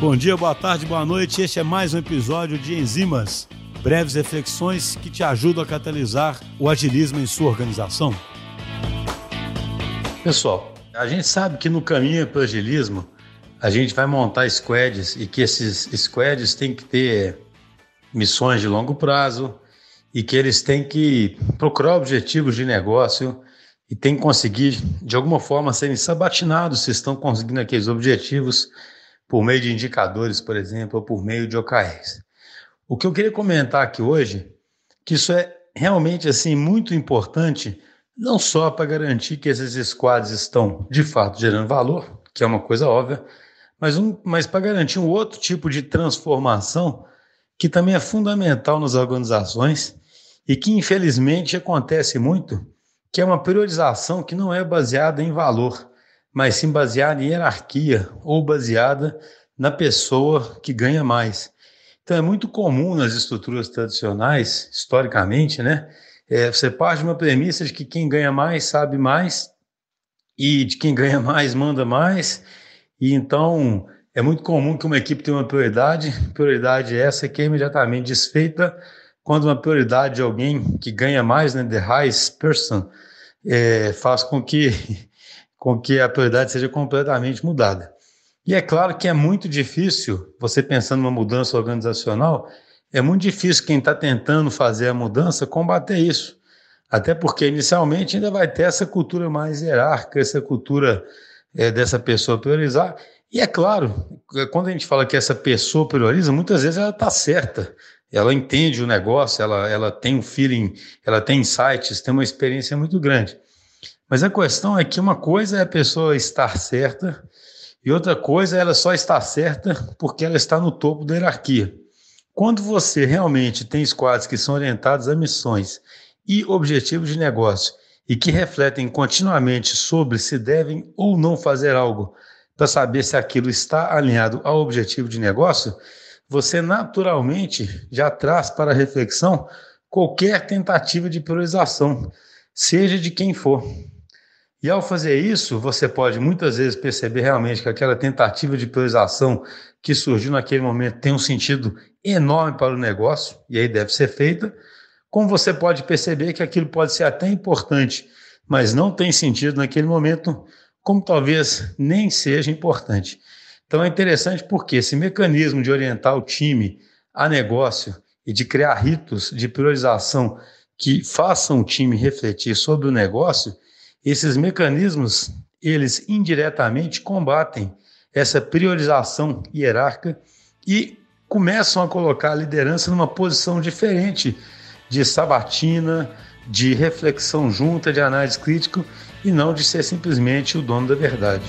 Bom dia, boa tarde, boa noite. Este é mais um episódio de Enzimas, breves reflexões que te ajudam a catalisar o agilismo em sua organização. Pessoal, a gente sabe que no caminho para o agilismo, a gente vai montar squads e que esses squads têm que ter missões de longo prazo e que eles têm que procurar objetivos de negócio e têm que conseguir, de alguma forma, serem sabatinados se estão conseguindo aqueles objetivos por meio de indicadores, por exemplo, ou por meio de OKRs. O que eu queria comentar aqui hoje, que isso é realmente assim muito importante, não só para garantir que esses squads estão de fato gerando valor, que é uma coisa óbvia, mas, um, mas para garantir um outro tipo de transformação que também é fundamental nas organizações e que infelizmente acontece muito, que é uma priorização que não é baseada em valor, mas sim baseada em hierarquia ou baseada na pessoa que ganha mais. Então é muito comum nas estruturas tradicionais, historicamente, né? É, você parte de uma premissa de que quem ganha mais sabe mais e de quem ganha mais manda mais. E então é muito comum que uma equipe tenha uma prioridade, prioridade essa que é imediatamente desfeita quando uma prioridade de alguém que ganha mais, né, the highest person, é, faz com que com que a prioridade seja completamente mudada. E é claro que é muito difícil, você pensando numa mudança organizacional, é muito difícil quem está tentando fazer a mudança combater isso. Até porque inicialmente ainda vai ter essa cultura mais hierárquica, essa cultura é, dessa pessoa priorizar. E é claro, quando a gente fala que essa pessoa prioriza, muitas vezes ela está certa, ela entende o negócio, ela, ela tem um feeling, ela tem insights, tem uma experiência muito grande. Mas a questão é que uma coisa é a pessoa estar certa e outra coisa é ela só estar certa porque ela está no topo da hierarquia. Quando você realmente tem squads que são orientados a missões e objetivos de negócio e que refletem continuamente sobre se devem ou não fazer algo para saber se aquilo está alinhado ao objetivo de negócio, você naturalmente já traz para reflexão qualquer tentativa de priorização, seja de quem for. E ao fazer isso, você pode muitas vezes perceber realmente que aquela tentativa de priorização que surgiu naquele momento tem um sentido enorme para o negócio, e aí deve ser feita, como você pode perceber que aquilo pode ser até importante, mas não tem sentido naquele momento, como talvez nem seja importante. Então é interessante porque esse mecanismo de orientar o time a negócio e de criar ritos de priorização que façam o time refletir sobre o negócio esses mecanismos, eles indiretamente combatem essa priorização hierárquica e começam a colocar a liderança numa posição diferente de sabatina, de reflexão junta, de análise crítica e não de ser simplesmente o dono da verdade.